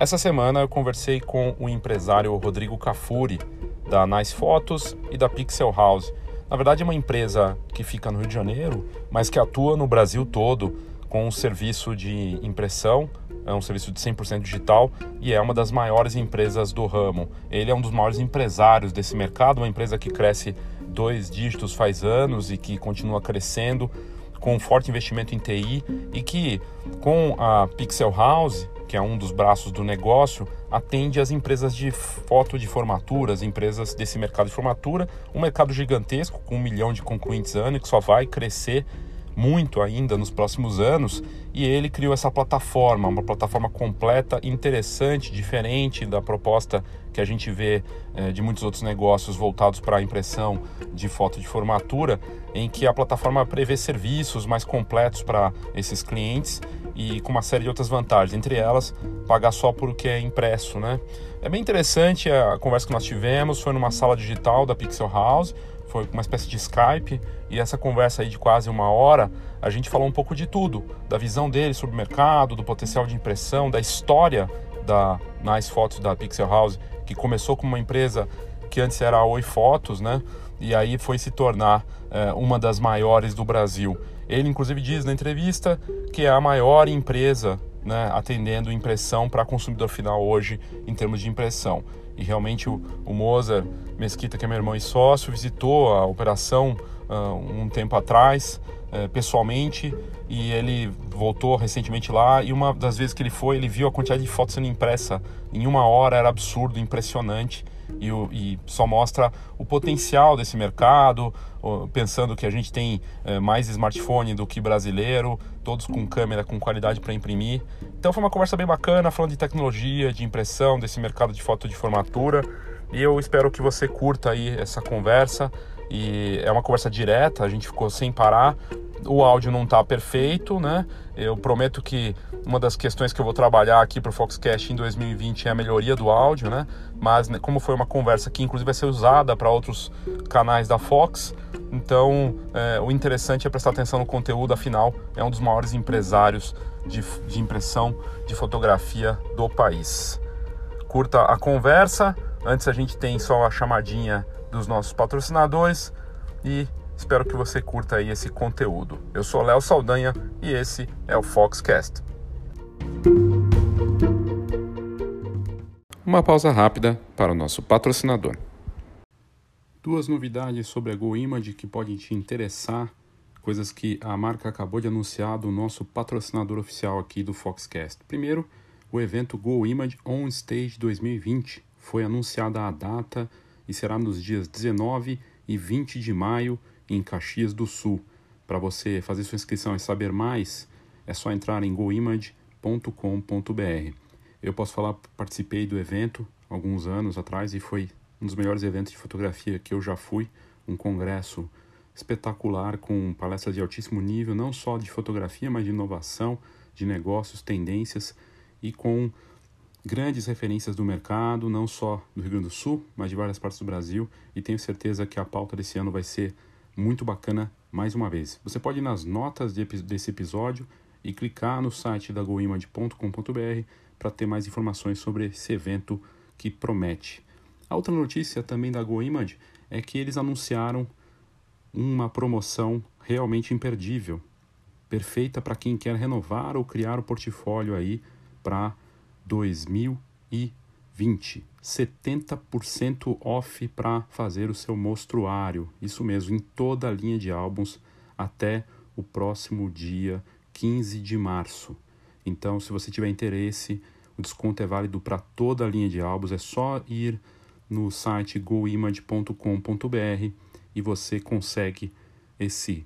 Essa semana eu conversei com o empresário Rodrigo Cafuri, da Nice Fotos e da Pixel House. Na verdade, é uma empresa que fica no Rio de Janeiro, mas que atua no Brasil todo com um serviço de impressão, é um serviço de 100% digital e é uma das maiores empresas do ramo. Ele é um dos maiores empresários desse mercado, uma empresa que cresce dois dígitos faz anos e que continua crescendo com um forte investimento em TI e que com a Pixel House que é um dos braços do negócio, atende as empresas de foto de formatura, as empresas desse mercado de formatura, um mercado gigantesco com um milhão de concluintes ano que só vai crescer muito ainda nos próximos anos e ele criou essa plataforma, uma plataforma completa, interessante, diferente da proposta que a gente vê eh, de muitos outros negócios voltados para a impressão de foto de formatura, em que a plataforma prevê serviços mais completos para esses clientes e com uma série de outras vantagens, entre elas pagar só por o que é impresso, né? É bem interessante a conversa que nós tivemos, foi numa sala digital da Pixel House, foi uma espécie de Skype e essa conversa aí de quase uma hora, a gente falou um pouco de tudo, da visão dele sobre o mercado, do potencial de impressão, da história da Nice Fotos da Pixel House, que começou como uma empresa que antes era a Oi Fotos, né? E aí foi se tornar é, uma das maiores do Brasil. Ele, inclusive, diz na entrevista que é a maior empresa né, atendendo impressão para consumidor final hoje em termos de impressão. E realmente o, o Mozart Mesquita, que é meu irmão e sócio, visitou a operação uh, um tempo atrás, uh, pessoalmente, e ele voltou recentemente lá. E uma das vezes que ele foi, ele viu a quantidade de fotos sendo impressa em uma hora, era absurdo, impressionante e, e só mostra o potencial desse mercado, pensando que a gente tem é, mais smartphone do que brasileiro, todos com câmera com qualidade para imprimir. Então foi uma conversa bem bacana, falando de tecnologia, de impressão, desse mercado de foto de formatura. E eu espero que você curta aí essa conversa. E é uma conversa direta, a gente ficou sem parar. O áudio não está perfeito, né? Eu prometo que uma das questões que eu vou trabalhar aqui para o Foxcast em 2020 é a melhoria do áudio, né? Mas né, como foi uma conversa que inclusive vai ser usada para outros canais da Fox, então é, o interessante é prestar atenção no conteúdo, afinal é um dos maiores empresários de, de impressão de fotografia do país. Curta a conversa. Antes a gente tem só a chamadinha dos nossos patrocinadores e Espero que você curta aí esse conteúdo. Eu sou Léo Saldanha e esse é o Foxcast. Uma pausa rápida para o nosso patrocinador. Duas novidades sobre a GoImage que podem te interessar, coisas que a marca acabou de anunciar do nosso patrocinador oficial aqui do Foxcast. Primeiro, o evento GoImage On Stage 2020 foi anunciada a data e será nos dias 19 e 20 de maio em Caxias do Sul. Para você fazer sua inscrição e saber mais, é só entrar em goimage.com.br. Eu posso falar, participei do evento alguns anos atrás e foi um dos melhores eventos de fotografia que eu já fui, um congresso espetacular com palestras de altíssimo nível, não só de fotografia, mas de inovação, de negócios, tendências e com grandes referências do mercado, não só do Rio Grande do Sul, mas de várias partes do Brasil, e tenho certeza que a pauta desse ano vai ser muito bacana mais uma vez. Você pode ir nas notas de, desse episódio e clicar no site da goimage.com.br para ter mais informações sobre esse evento que promete. A outra notícia também da GoImage é que eles anunciaram uma promoção realmente imperdível, perfeita para quem quer renovar ou criar o portfólio aí para 2020. 20, 70% off para fazer o seu mostruário. Isso mesmo, em toda a linha de álbuns até o próximo dia 15 de março. Então, se você tiver interesse, o desconto é válido para toda a linha de álbuns. É só ir no site goimage.com.br e você consegue esse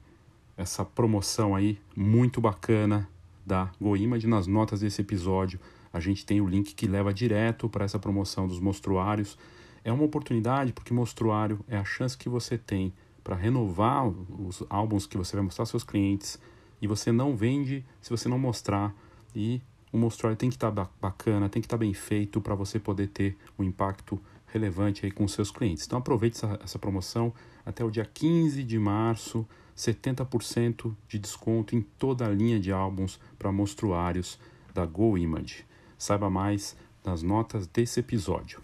essa promoção aí muito bacana da GoImage nas notas desse episódio a gente tem o link que leva direto para essa promoção dos mostruários. É uma oportunidade porque mostruário é a chance que você tem para renovar os álbuns que você vai mostrar aos seus clientes e você não vende se você não mostrar e o mostruário tem que estar tá bacana, tem que estar tá bem feito para você poder ter um impacto relevante aí com seus clientes. Então aproveite essa, essa promoção até o dia 15 de março, 70% de desconto em toda a linha de álbuns para mostruários da Go Image. Saiba mais nas notas desse episódio.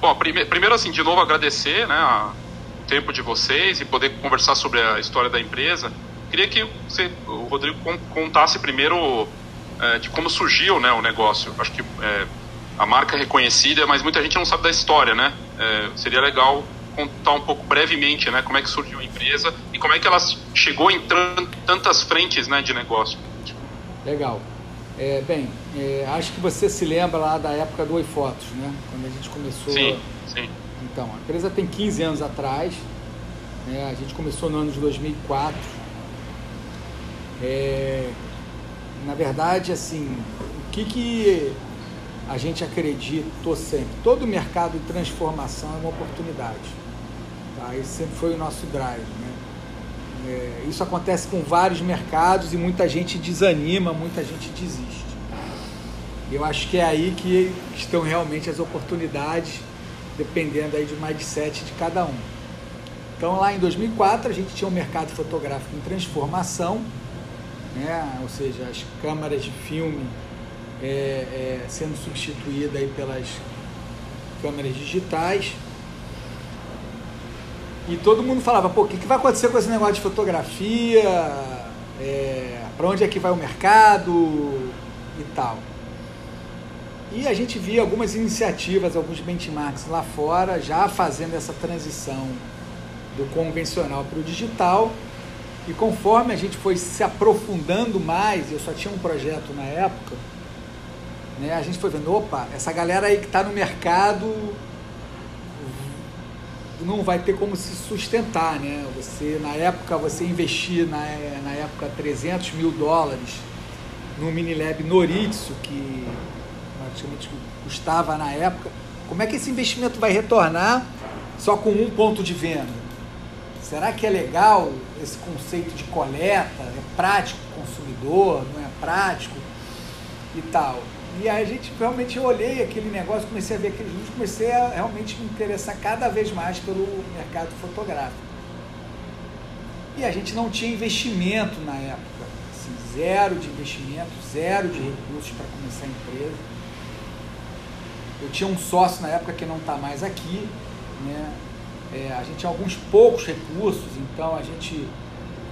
Bom, primeiro assim, de novo agradecer né, o tempo de vocês e poder conversar sobre a história da empresa. Queria que você, o Rodrigo contasse primeiro é, de como surgiu né, o negócio. Acho que é, a marca é reconhecida, mas muita gente não sabe da história, né? É, seria legal contar um pouco brevemente, né, como é que surgiu a empresa e como é que ela chegou em tantas frentes, né, de negócio. Legal. É, bem, é, acho que você se lembra lá da época do Oi Fotos, né? Quando a gente começou. Sim, sim. Então, a empresa tem 15 anos atrás. Né? A gente começou no ano de 2004. É, na verdade, assim, o que, que a gente acreditou sempre? Todo mercado de transformação é uma oportunidade. Tá? Esse sempre foi o nosso drive. Né? É, isso acontece com vários mercados e muita gente desanima, muita gente desiste. Eu acho que é aí que estão realmente as oportunidades, dependendo aí do mindset de cada um. Então lá em 2004 a gente tinha um mercado fotográfico em transformação, né? ou seja, as câmeras de filme é, é, sendo substituídas aí pelas câmeras digitais e todo mundo falava, pô, o que, que vai acontecer com esse negócio de fotografia? É, para onde é que vai o mercado e tal. E a gente via algumas iniciativas, alguns benchmarks lá fora, já fazendo essa transição do convencional para o digital. E conforme a gente foi se aprofundando mais, eu só tinha um projeto na época, né, a gente foi vendo, opa, essa galera aí que está no mercado não vai ter como se sustentar, né? Você, na época, você investir, na, na época, 300 mil dólares no Minilab Noritsu, que praticamente custava na época, como é que esse investimento vai retornar só com um ponto de venda? Será que é legal esse conceito de coleta? É prático consumidor? Não é prático? E tal. E aí a gente realmente olhei aquele negócio, comecei a ver aqueles vídeos, comecei a realmente me interessar cada vez mais pelo mercado fotográfico. E a gente não tinha investimento na época, assim, zero de investimento, zero de recursos para começar a empresa. Eu tinha um sócio na época que não está mais aqui, né? É, a gente tinha alguns poucos recursos, então a gente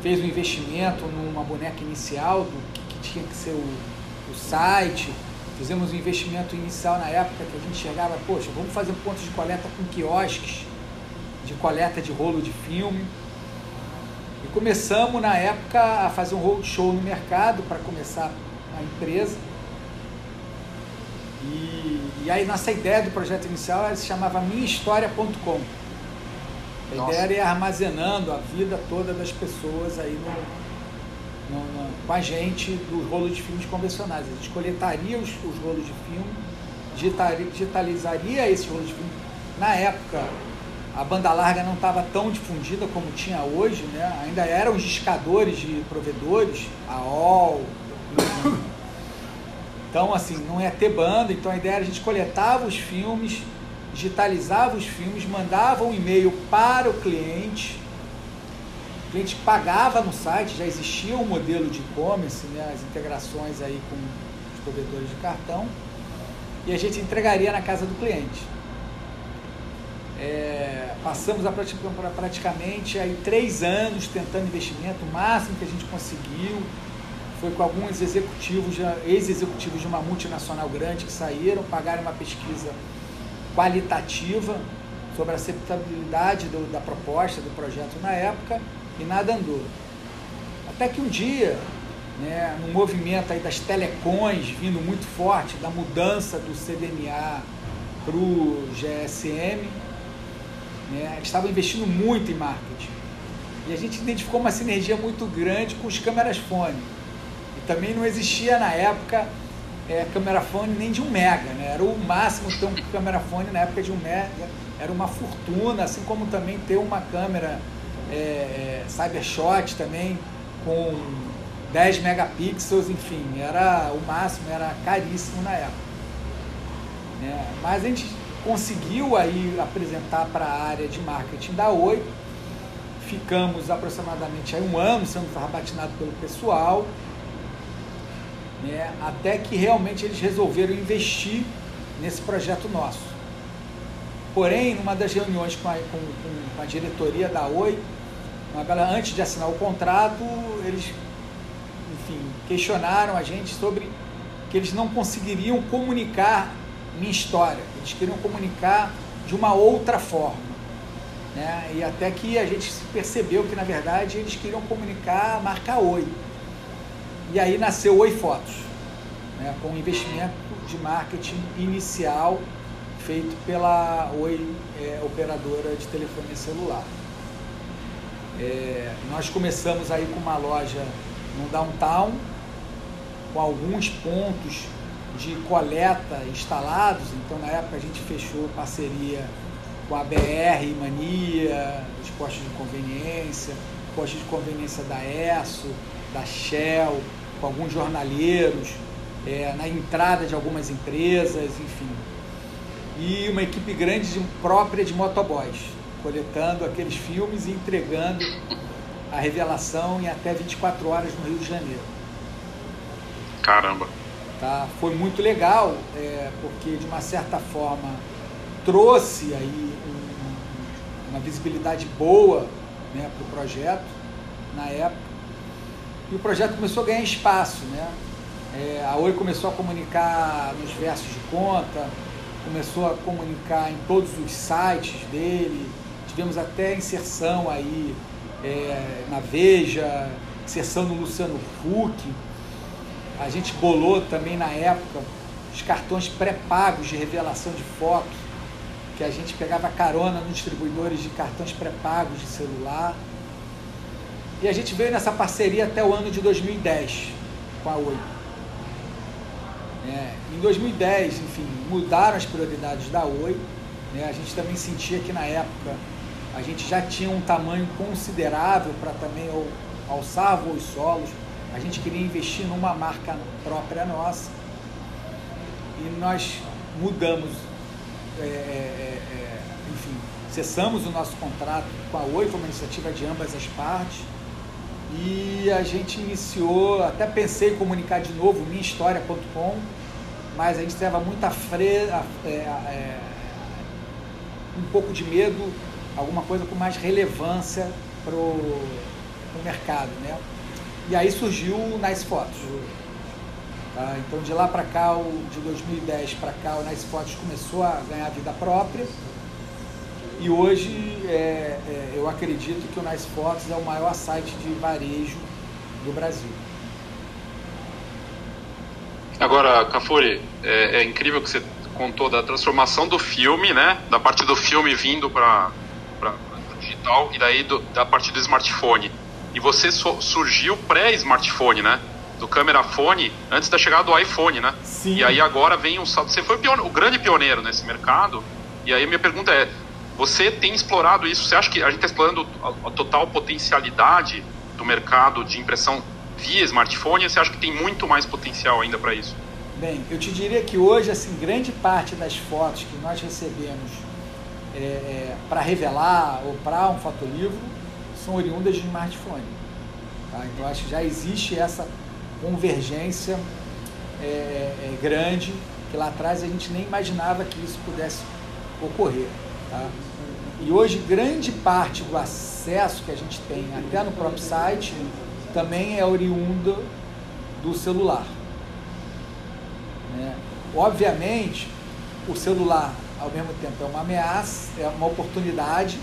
fez um investimento numa boneca inicial do que, que tinha que ser o, o site, Fizemos um investimento inicial na época que a gente chegava, poxa, vamos fazer pontos de coleta com quiosques de coleta de rolo de filme. E começamos na época a fazer um roadshow no mercado para começar a empresa. E, e, aí nossa ideia do projeto inicial se chamava minhahistoria.com. A Nossa. ideia era ir armazenando a vida toda das pessoas aí no, no, no, com a gente dos rolos de filmes convencionais. A gente coletaria os, os rolos de filme, digitaria, digitalizaria esses rolos de filme. Na época, a banda larga não estava tão difundida como tinha hoje, né? ainda eram os discadores de provedores, a OL. Então, assim, não ia ter banda, então a ideia era a gente coletava os filmes, digitalizava os filmes, mandava um e-mail para o cliente cliente pagava no site, já existia um modelo de e-commerce, né, as integrações aí com os provedores de cartão, e a gente entregaria na casa do cliente. É, passamos a praticamente aí três anos tentando investimento, o máximo que a gente conseguiu foi com alguns executivos, ex-executivos de uma multinacional grande que saíram, pagaram uma pesquisa qualitativa sobre a aceitabilidade do, da proposta, do projeto na época, e nada andou. Até que um dia, né, no movimento aí das telecões vindo muito forte, da mudança do CDMA para o GSM, né, eles estavam investindo muito em marketing. E a gente identificou uma sinergia muito grande com os câmeras fone. E também não existia na época é, câmera fone nem de um mega, né? Era o máximo ter um câmera fone na época de um mega, era uma fortuna, assim como também ter uma câmera é, é, Cybershot também, com 10 megapixels, enfim, era o máximo, era caríssimo na época. É, mas a gente conseguiu aí apresentar para a área de marketing da Oi, ficamos aproximadamente aí um ano sendo rabatinado pelo pessoal, né, até que realmente eles resolveram investir nesse projeto nosso. Porém, numa das reuniões com a, com, com a diretoria da Oi, antes de assinar o contrato, eles enfim, questionaram a gente sobre que eles não conseguiriam comunicar minha história, eles queriam comunicar de uma outra forma. Né? E até que a gente percebeu que, na verdade, eles queriam comunicar a marca Oi. E aí nasceu Oi Fotos, né? com um investimento de marketing inicial feito pela Oi, é, operadora de telefonia celular. É, nós começamos aí com uma loja no downtown, com alguns pontos de coleta instalados. Então, na época, a gente fechou parceria com a BR Mania, os postos de conveniência, postos de conveniência da ESSO, da Shell, com alguns jornaleiros, é, na entrada de algumas empresas, enfim. E uma equipe grande de, própria de motoboys, coletando aqueles filmes e entregando a revelação em até 24 horas no Rio de Janeiro. Caramba! Tá? Foi muito legal, é, porque de uma certa forma trouxe aí um, uma visibilidade boa né, para o projeto na época. E o projeto começou a ganhar espaço. Né? É, a Oi começou a comunicar nos versos de conta, começou a comunicar em todos os sites dele, tivemos até inserção aí é, na Veja, inserção no Luciano Huck. A gente bolou também na época os cartões pré-pagos de revelação de fotos que a gente pegava carona nos distribuidores de cartões pré-pagos de celular. E a gente veio nessa parceria até o ano de 2010 com a Oi. É, em 2010, enfim, mudaram as prioridades da Oi. Né? A gente também sentia que na época a gente já tinha um tamanho considerável para também alçar voos solos. A gente queria investir numa marca própria nossa. E nós mudamos é, é, é, é, enfim, cessamos o nosso contrato com a Oi, foi uma iniciativa de ambas as partes. E a gente iniciou, até pensei em comunicar de novo minhahistoria.com, mas a gente estava muito fre, é, é, um pouco de medo, alguma coisa com mais relevância para o mercado. Né? E aí surgiu o Nice Fotos. Tá? Então de lá para cá, o, de 2010 para cá, o Nice Fotos começou a ganhar vida própria. E hoje é, é, eu acredito que o Nice Fotos é o maior site de varejo do Brasil. Agora, Cafuri, é, é, incrível que você contou da transformação do filme, né? Da parte do filme vindo para digital e daí do, da parte do smartphone. E você so, surgiu pré-smartphone, né? do câmera fone antes da chegada do iPhone, né? Sim. E aí agora vem um salto. Você foi o, o grande pioneiro nesse mercado. E aí minha pergunta é: você tem explorado isso? Você acha que a gente está explorando a, a, total potencialidade do mercado de impressão via smartphone? Ou você acha que tem muito mais potencial ainda para isso? Bem, eu te diria que hoje, assim, grande parte das fotos que nós recebemos é, é, para revelar ou para um fotolivro são oriundas de smartphone. Tá? Então, acho que já existe essa convergência é, é, grande, que lá atrás a gente nem imaginava que isso pudesse ocorrer. Tá? E hoje, grande parte do acesso que a gente tem até no próprio site também é oriunda do celular. Né? Obviamente, o celular, ao mesmo tempo, é uma ameaça, é uma oportunidade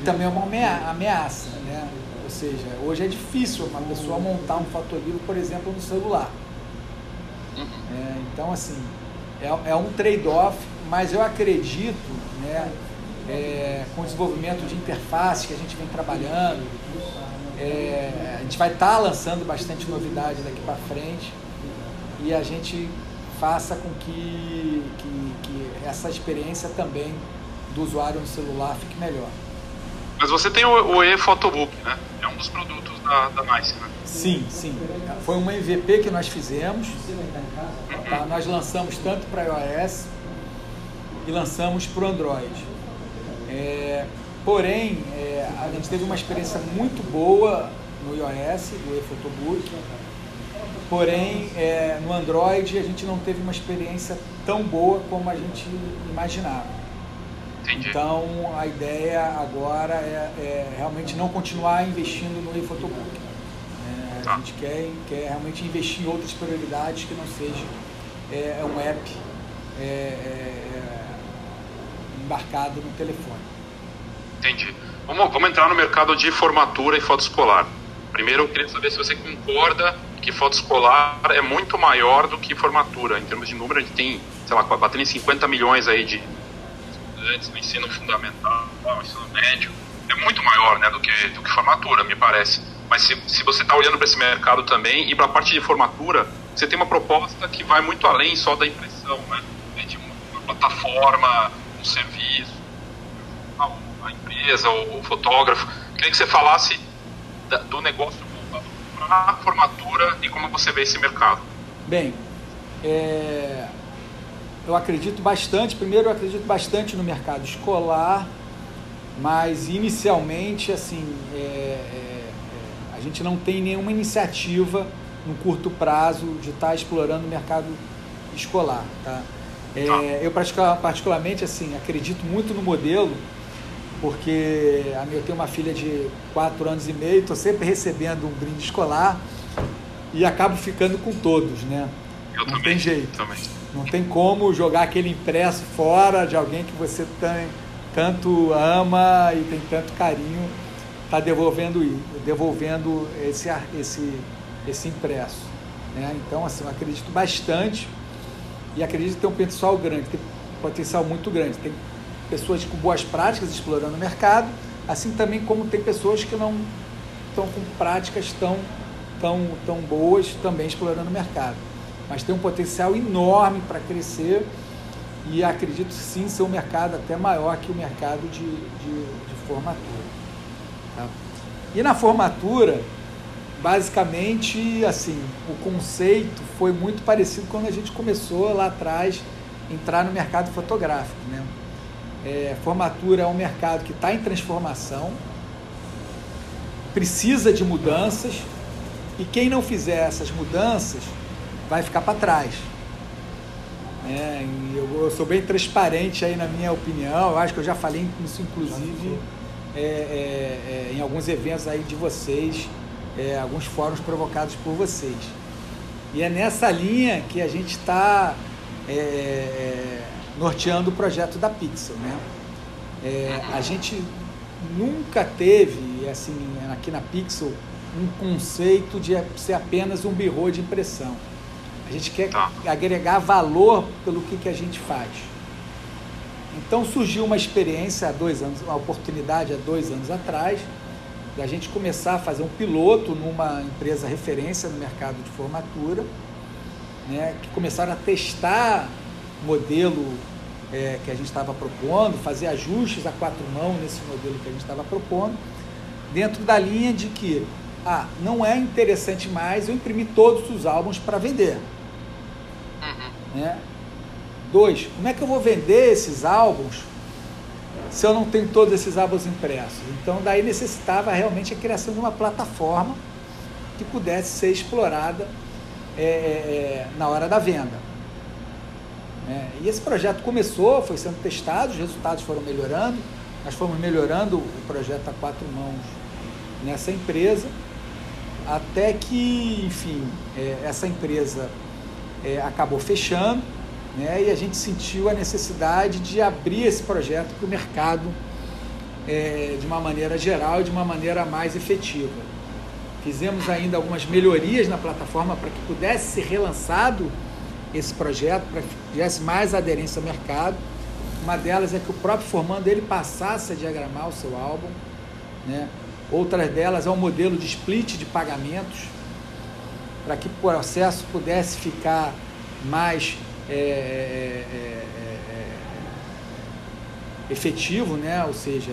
e também é uma ameaça. Né? Ou seja, hoje é difícil uma pessoa montar um fotolivro, por exemplo, no celular. Uhum. É, então, assim, é, é um trade-off, mas eu acredito, né, é, com o desenvolvimento de interface que a gente vem trabalhando, é, a gente vai estar tá lançando bastante novidade daqui para frente e a gente faça com que, que, que essa experiência também do usuário no celular fique melhor. Mas você tem o, o e-photobook, né? É um dos produtos da, da Nice, né? Sim, sim. Foi uma MVP que nós fizemos. Tá? Nós lançamos tanto para iOS e lançamos para o Android. É, porém, é, a gente teve uma experiência muito boa no iOS, do ePhotobook, porém, é, no Android a gente não teve uma experiência tão boa como a gente imaginava. Entendi. Então, a ideia agora é, é realmente não continuar investindo no ePhotobook. É, a Tá. gente quer, quer realmente investir em outras prioridades que não seja é, um app é, é, é, embarcado no telefone. Entendi. Vamos, vamos entrar no mercado de formatura e foto escolar. Primeiro, eu queria saber se você concorda que foto escolar é muito maior do que formatura. Em termos de número, a gente tem, sei lá, batendo em 50 milhões aí de estudantes no ensino fundamental, no ensino médio. É muito maior né, do, que, do que formatura, me parece. Mas se, se você está olhando para esse mercado também, e para a parte de formatura, você tem uma proposta que vai muito além só da impressão, né? De uma plataforma, um serviço, a, empresa, o, fotógrafo. Queria que você falasse da- do negócio a formatura e como você vê esse mercado. Bem, é, eu acredito bastante, primeiro eu acredito bastante no mercado escolar, mas inicialmente assim é, é, é, a gente não tem nenhuma iniciativa no curto prazo de estar explorando o mercado escolar. Tá? É, eu particular- particularmente assim acredito muito no modelo porque a minha, eu tenho uma filha de 4 anos e meio, estou sempre recebendo um brinde escolar e acabo ficando com todos, né? Eu Não também. tem jeito. Também. Não tem como jogar aquele impresso fora de alguém que você tem, tanto ama e tem tanto carinho, tá devolvendo devolvendo esse esse esse impresso, né? Então assim, eu acredito bastante e acredito que tem um potencial grande, tem um potencial muito grande. Tem pessoas com boas práticas explorando o mercado, assim também como tem pessoas que não estão com práticas tão, tão, tão boas também explorando o mercado. Mas tem um potencial enorme para crescer e acredito sim ser um mercado até maior que o mercado de, de, de formatura. tá? E na formatura, basicamente, assim, o conceito foi muito parecido quando a gente começou lá atrás entrar no mercado fotográfico, né? É, formatura é um mercado que está em transformação, precisa de mudanças e quem não fizer essas mudanças vai ficar para trás. É, eu, eu sou bem transparente aí na minha opinião, eu acho que eu já falei isso inclusive é, é, é, em alguns eventos aí de vocês, é, alguns fóruns provocados por vocês. E é nessa linha que a gente está é, é, norteando o projeto da Pixel. Né? É, a gente nunca teve, assim, aqui na Pixel, um conceito de ser apenas um birô de impressão. A gente quer Tá. agregar valor pelo que, que a gente faz. Então surgiu uma experiência há dois anos, uma oportunidade há dois anos atrás, da gente começar a fazer um piloto numa empresa referência no mercado de formatura, né, que começaram a testar modelo é, que a gente estava propondo, fazer ajustes a quatro mãos nesse modelo que a gente estava propondo, dentro da linha de que ah, não é interessante mais eu imprimir todos os álbuns para vender. Né? Dois, como é que eu vou vender esses álbuns se eu não tenho todos esses álbuns impressos? Então, daí necessitava realmente a criação de uma plataforma que pudesse ser explorada é, é, é, na hora da venda. Né? E esse projeto começou, foi sendo testado, os resultados foram melhorando, nós fomos melhorando o projeto a quatro mãos nessa empresa, até que, enfim, é, essa empresa é, acabou fechando, né, e a gente sentiu a necessidade de abrir esse projeto para o mercado é, de uma maneira geral e de uma maneira mais efetiva. Fizemos ainda algumas melhorias na plataforma para que pudesse ser relançado esse projeto, para que tivesse mais aderência ao mercado. Uma delas é que o próprio formando ele passasse a diagramar o seu álbum. Né? Outras delas é um modelo de split de pagamentos, para que o processo pudesse ficar mais é, é, é, é, efetivo, né? ou seja,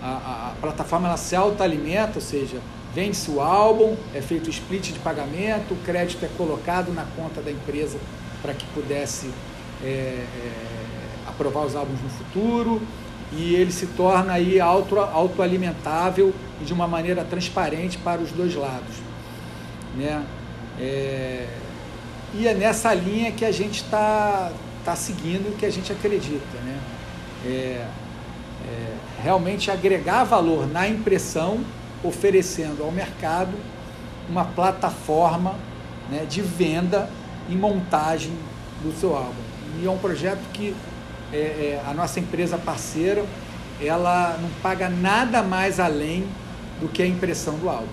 a, a, a plataforma ela se autoalimenta, ou seja, vende-se o álbum, é feito o split de pagamento, o crédito é colocado na conta da empresa para que pudesse é, é, aprovar os álbuns no futuro, e ele se torna aí auto, autoalimentável e de uma maneira transparente para os dois lados. Né? É, e é nessa linha que a gente está tá seguindo, que a gente acredita. Né? É, é, realmente agregar valor na impressão, oferecendo ao mercado uma plataforma né, de venda e montagem do seu álbum. E é um projeto que é, é, a nossa empresa parceira ela não paga nada mais além do que a impressão do álbum.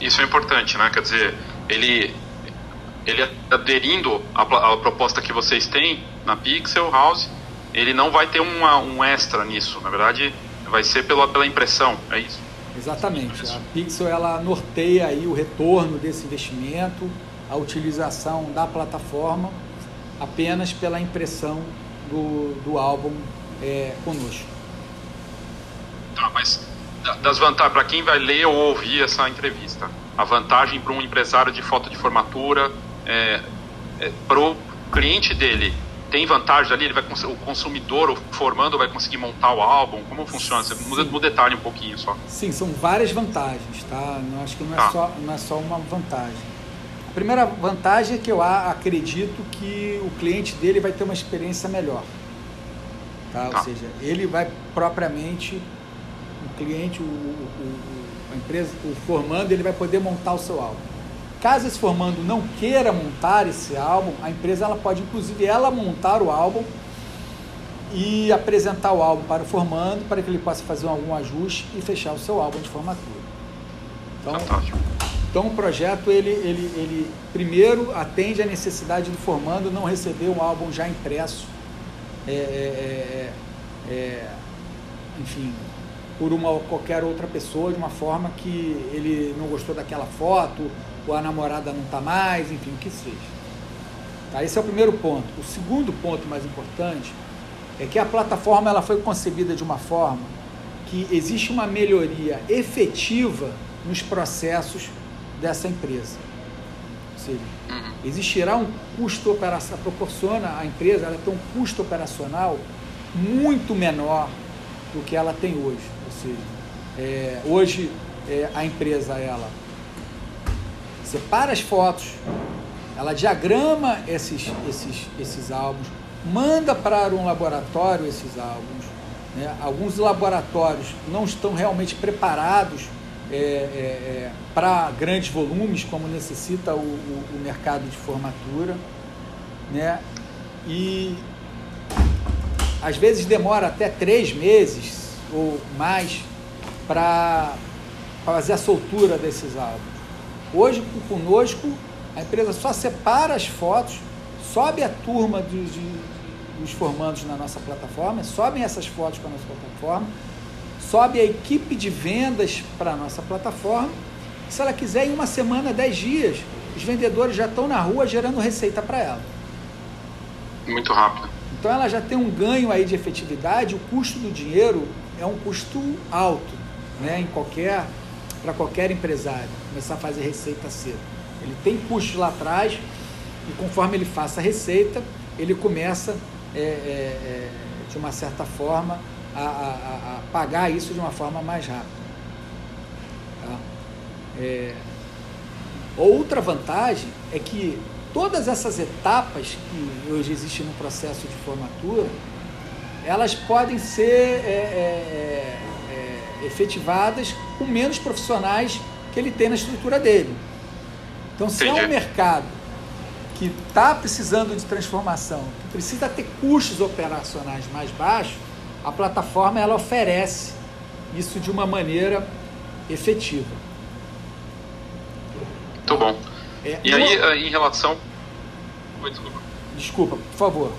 Isso é importante, né? Quer dizer, ele, ele aderindo à, à proposta que vocês têm na Pixel House, ele não vai ter uma, um extra nisso. Na verdade, vai ser pela, pela impressão, é isso? Exatamente. A Pixel ela norteia aí o retorno desse investimento, a utilização da plataforma apenas pela impressão do, do álbum é, conosco. Tá, mas das vantagens, para quem vai ler ou ouvir essa entrevista, a vantagem para um empresário de foto de formatura, é, é, para o cliente dele, tem vantagem ali? Ele vai, o consumidor, o formando, vai conseguir montar o álbum? Como funciona? Você muda no detalhe um pouquinho só. Sim, são várias vantagens, tá? Não, acho que não é, tá. só, não é só uma vantagem. A primeira vantagem é que eu acredito que o cliente dele vai ter uma experiência melhor. Tá? tá. Ou seja, ele vai propriamente, o cliente, o, o, a empresa, o formando, ele vai poder montar o seu álbum. Caso esse formando não queira montar esse álbum, a empresa ela pode inclusive ela montar o álbum e apresentar o álbum para o formando para que ele possa fazer algum ajuste e fechar o seu álbum de formatura. Então, então o projeto ele, ele, ele primeiro atende à necessidade do formando não receber um álbum já impresso, é, é, é, é enfim, por uma qualquer outra pessoa de uma forma que ele não gostou daquela foto ou a namorada não está mais, enfim, o que seja. Tá? Esse é o primeiro ponto. O segundo ponto mais importante é que a plataforma ela foi concebida de uma forma que existe uma melhoria efetiva nos processos dessa empresa. Ou seja, uhum. existirá um custo operacional, proporciona a empresa ela tem um custo operacional muito menor do que ela tem hoje. Ou seja, é, hoje é, a empresa ela separa as fotos, ela diagrama esses, esses, esses álbuns, manda para um laboratório esses álbuns. Né? Alguns laboratórios não estão realmente preparados é, é, é, para grandes volumes, como necessita o, o, o, mercado de formatura. Né? E às vezes demora até três meses ou mais para fazer a soltura desses álbuns. Hoje, conosco, a empresa só separa as fotos, sobe a turma dos, dos formandos na nossa plataforma, sobem essas fotos para a nossa plataforma, sobe a equipe de vendas para a nossa plataforma. Se ela quiser, em uma semana, dez dias, os vendedores já estão na rua gerando receita para ela. Muito rápido. Então ela já tem um ganho aí de efetividade, o custo do dinheiro é um custo alto, né, em qualquer para qualquer empresário começar a fazer receita cedo. Ele tem custos lá atrás e conforme ele faça a receita, ele começa, é, é, é, de uma certa forma, a, a, a, pagar isso de uma forma mais rápida. Tá? É, outra vantagem é que todas essas etapas que hoje existem no processo de formatura, elas podem ser é, é, efetivadas com menos profissionais que ele tem na estrutura dele. Então, se é um mercado que está precisando de transformação, que precisa ter custos operacionais mais baixos, a plataforma ela oferece isso de uma maneira efetiva. Muito bom. É, e aí, eh, em relação. desculpa. Desculpa, por favor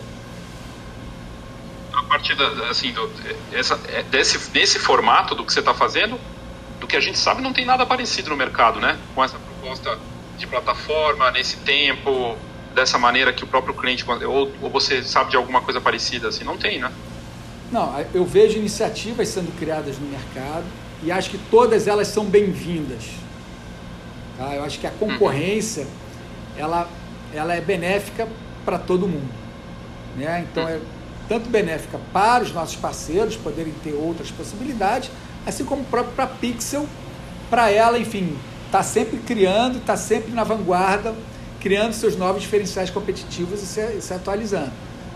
a partir da, assim, do, essa, é, desse, desse formato do que você está fazendo, do que a gente sabe, não tem nada parecido no mercado, né? Com essa proposta de plataforma, nesse tempo, dessa maneira que o próprio cliente, ou, ou você sabe de alguma coisa parecida, assim, não tem, né? Não, eu vejo iniciativas sendo criadas no mercado e acho que todas elas são bem-vindas. Tá? Eu acho que a concorrência, ela, ela é benéfica para todo mundo. Né? Então, é, tanto benéfica para os nossos parceiros poderem ter outras possibilidades, assim como próprio para a Pixel, para ela, enfim, está sempre criando, está sempre na vanguarda, criando seus novos diferenciais competitivos e se, se atualizando.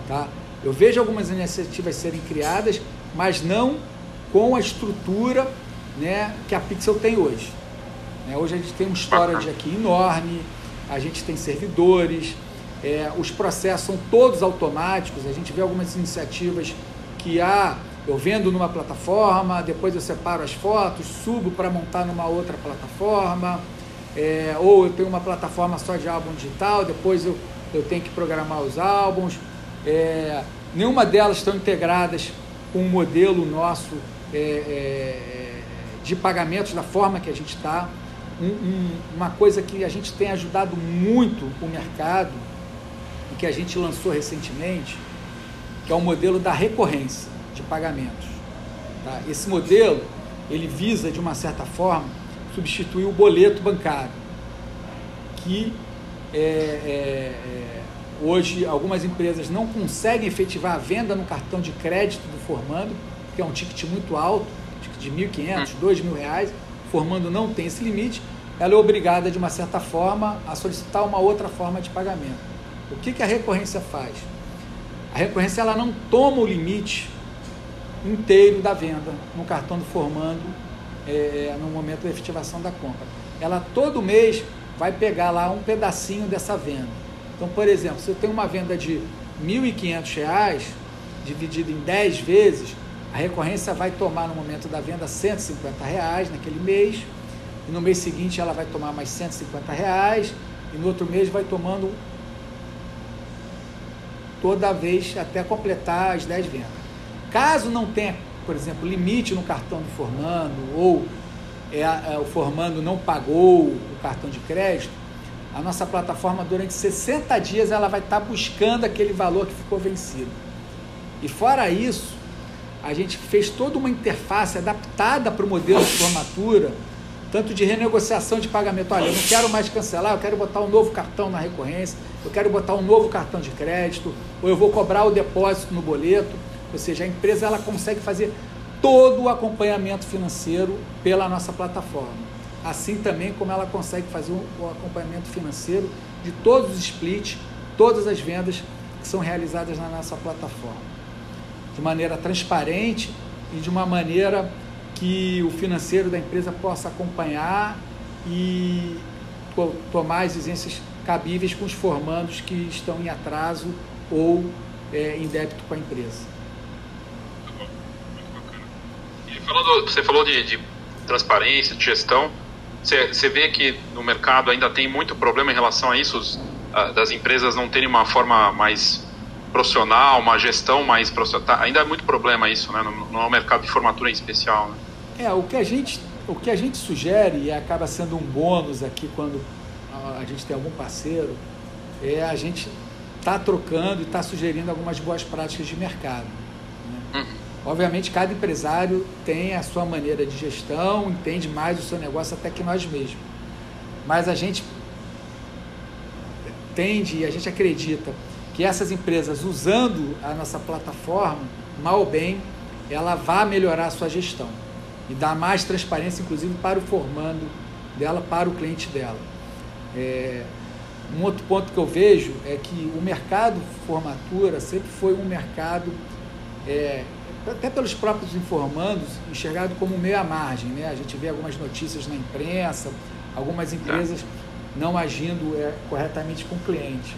Tá? Eu vejo algumas iniciativas serem criadas, mas não com a estrutura né, que a Pixel tem hoje. Né, hoje a gente tem um storage aqui enorme, a gente tem servidores, é, os processos são todos automáticos, a gente vê algumas iniciativas que há, eu vendo numa plataforma, depois eu separo as fotos, subo para montar numa outra plataforma, é, ou eu tenho uma plataforma só de álbum digital, depois eu, eu tenho que programar os álbuns. É, nenhuma delas estão integradas com o modelo nosso é, é, de pagamentos da forma que a gente está. Um, um, uma coisa que a gente tem ajudado muito o mercado e que a gente lançou recentemente, que é o modelo da recorrência de pagamentos. Tá? Esse modelo ele visa de uma certa forma substituir o boleto bancário, que é, é, é hoje algumas empresas não conseguem efetivar a venda no cartão de crédito do formando que é um ticket muito alto, de 1.500, R$ mil reais, formando não tem esse limite, ela é obrigada, de uma certa forma, a solicitar uma outra forma de pagamento. O que, que a recorrência faz? A recorrência ela não toma o limite inteiro da venda no cartão do formando é, no momento da efetivação da compra. Ela todo mês vai pegar lá um pedacinho dessa venda. Então, por exemplo, se eu tenho uma venda de R$ 1.500, dividida em 10 vezes, a recorrência vai tomar no momento da venda 150 reais naquele mês, e no mês seguinte ela vai tomar mais 150 reais, e no outro mês vai tomando toda vez até completar as 10 vendas. Caso não tenha, por exemplo, limite no cartão do formando, ou é, é, o formando não pagou o cartão de crédito, a nossa plataforma durante 60 dias ela vai estar buscando aquele valor que ficou vencido. E fora isso, a gente fez toda uma interface adaptada para o modelo de formatura, tanto de renegociação de pagamento. Olha, eu não quero mais cancelar, eu quero botar um novo cartão na recorrência, eu quero botar um novo cartão de crédito, ou eu vou cobrar o depósito no boleto. Ou seja, a empresa ela consegue fazer todo o acompanhamento financeiro pela nossa plataforma. Assim também como ela consegue fazer o acompanhamento financeiro de todos os splits, todas as vendas que são realizadas na nossa plataforma de maneira transparente e de uma maneira que o financeiro da empresa possa acompanhar e tomar as exigências cabíveis com os formandos que estão em atraso ou é, em débito com a empresa. Bom, muito bacana. E falando, você falou de, de transparência, de gestão. Você, vê que no mercado ainda tem muito problema em relação a isso, os, das empresas não terem uma forma mais profissional, uma gestão mais profissional. Tá, ainda é muito problema isso, né? No, no mercado de formatura em especial. Né? É, o que a gente o que a gente sugere e acaba sendo um bônus aqui quando a gente tem algum parceiro é a gente tá trocando e tá sugerindo algumas boas práticas de mercado. Obviamente, cada empresário tem a sua maneira de gestão, entende mais o seu negócio até que nós mesmos. Mas a gente tende e a gente acredita que essas empresas, usando a nossa plataforma, mal ou bem, ela vá melhorar a sua gestão e dar mais transparência, inclusive, para o formando dela, para o cliente dela. É, um outro ponto que eu vejo é que o mercado formatura sempre foi um mercado, é, até pelos próprios informandos, enxergado como meio à margem. Né? A gente vê algumas notícias na imprensa, algumas empresas não agindo é, corretamente com o cliente.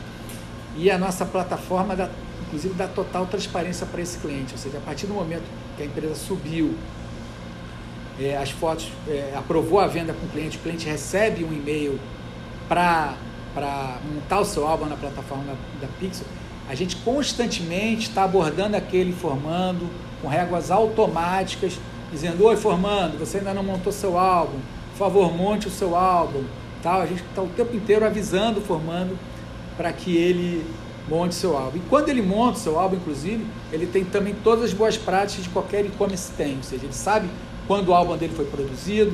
E a nossa plataforma, dá, inclusive, dá total transparência para esse cliente. Ou seja, a partir do momento que a empresa subiu é, as fotos, é, aprovou a venda com o cliente, o cliente recebe um e-mail para montar o seu álbum na plataforma da, da Pixel, a gente constantemente está abordando aquele formando com réguas automáticas, dizendo, oi formando, você ainda não montou seu álbum, por favor, monte o seu álbum. Tal. A gente está o tempo inteiro avisando o formando para que ele monte seu álbum. E quando ele monta o seu álbum, inclusive, ele tem também todas as boas práticas de qualquer e-commerce tem, ou seja, ele sabe quando o álbum dele foi produzido,